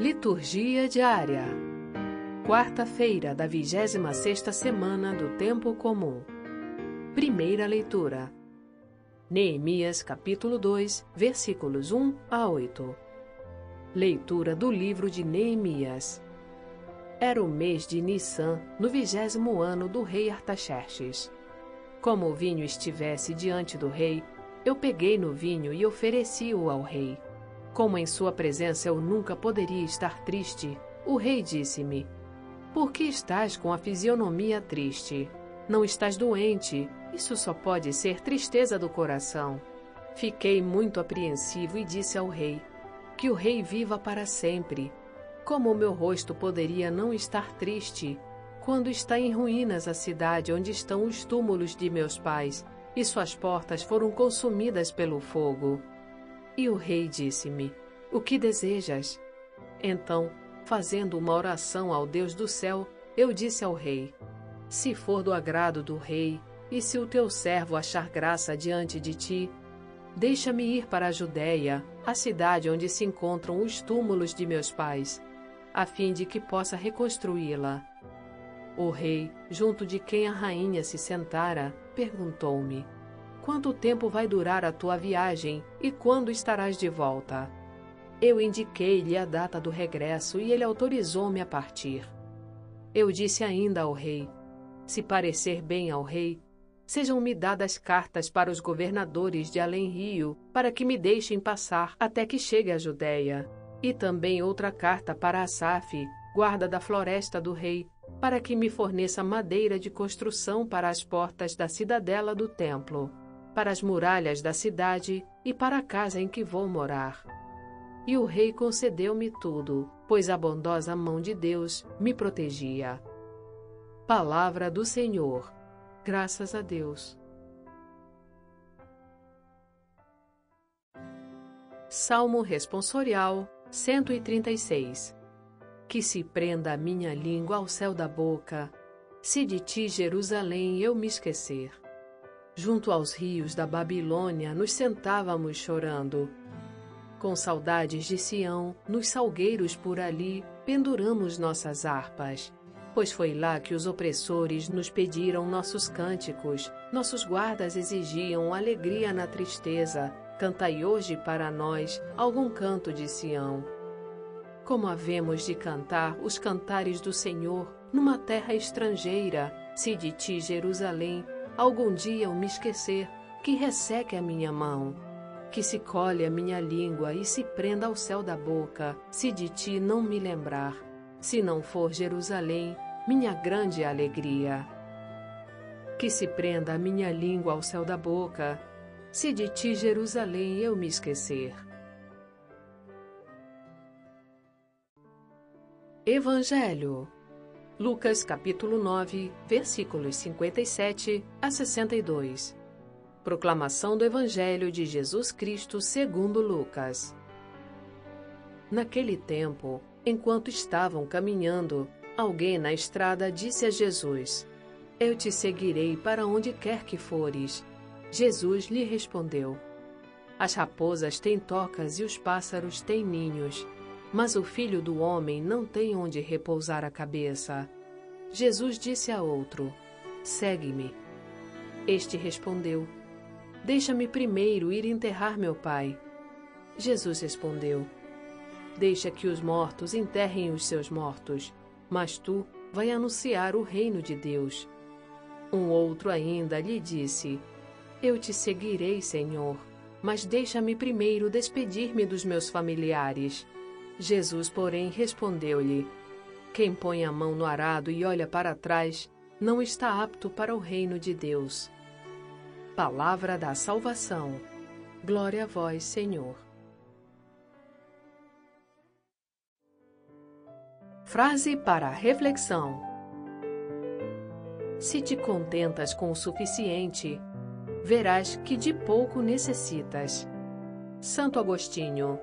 Liturgia diária. Quarta-feira da 26ª semana do tempo comum. Primeira leitura. Neemias, capítulo 2, versículos 1 a 8. Leitura do livro de Neemias. Era o mês de Nissan, no vigésimo ano do rei Artaxerxes. Como o vinho estivesse diante do rei, eu peguei no vinho e ofereci-o ao rei. Como em sua presença eu nunca poderia estar triste, o rei disse-me: Por que estás com a fisionomia triste? Não estás doente, isso só pode ser tristeza do coração. Fiquei muito apreensivo e disse ao rei: Que o rei viva para sempre. Como o meu rosto poderia não estar triste quando está em ruínas a cidade onde estão os túmulos de meus pais e suas portas foram consumidas pelo fogo? E o rei disse-me: O que desejas? Então, fazendo uma oração ao Deus do céu, eu disse ao rei: Se for do agrado do rei, e se o teu servo achar graça diante de ti, deixa-me ir para a Judéia, a cidade onde se encontram os túmulos de meus pais, a fim de que possa reconstruí-la. O rei, junto de quem a rainha se sentara, perguntou-me: Quanto tempo vai durar a tua viagem e quando estarás de volta? Eu indiquei-lhe a data do regresso e ele autorizou-me a partir. Eu disse ainda ao rei: Se parecer bem ao rei, sejam-me dadas cartas para os governadores de além-rio, para que me deixem passar até que chegue a Judéia, e também outra carta para Asaf, guarda da floresta do rei, para que me forneça madeira de construção para as portas da cidadela do templo para as muralhas da cidade e para a casa em que vou morar. E o rei concedeu-me tudo, pois a bondosa mão de Deus me protegia. Palavra do Senhor. Graças a Deus. Salmo Responsorial 136 Que se prenda a minha língua ao céu da boca, se de ti, Jerusalém, eu me esquecer. Junto aos rios da Babilônia nos sentávamos chorando. Com saudades de Sião, nos salgueiros por ali penduramos nossas harpas. Pois foi lá que os opressores nos pediram nossos cânticos, nossos guardas exigiam alegria na tristeza. Cantai hoje para nós algum canto de Sião. Como havemos de cantar os cantares do Senhor numa terra estrangeira, se de ti, Jerusalém, algum dia eu me esquecer, que resseque a minha mão, que se colhe a minha língua e se prenda ao céu da boca, se de ti não me lembrar, se não for Jerusalém, minha grande alegria. Que se prenda a minha língua ao céu da boca, se de ti, Jerusalém, eu me esquecer. Evangelho Lucas capítulo 9, versículos 57 a 62. Proclamação do Evangelho de Jesus Cristo segundo Lucas. Naquele tempo, enquanto estavam caminhando, alguém na estrada disse a Jesus: Eu te seguirei para onde quer que fores. Jesus lhe respondeu: As raposas têm tocas e os pássaros têm ninhos mas o filho do homem não tem onde repousar a cabeça. Jesus disse a outro: Segue-me. Este respondeu: Deixa-me primeiro ir enterrar meu pai. Jesus respondeu: Deixa que os mortos enterrem os seus mortos, mas tu vai anunciar o reino de Deus. Um outro ainda lhe disse: Eu te seguirei, Senhor, mas deixa-me primeiro despedir-me dos meus familiares. Jesus, porém, respondeu-lhe: Quem põe a mão no arado e olha para trás, não está apto para o reino de Deus. Palavra da salvação. Glória a vós, Senhor. Frase para reflexão: Se te contentas com o suficiente, verás que de pouco necessitas. Santo Agostinho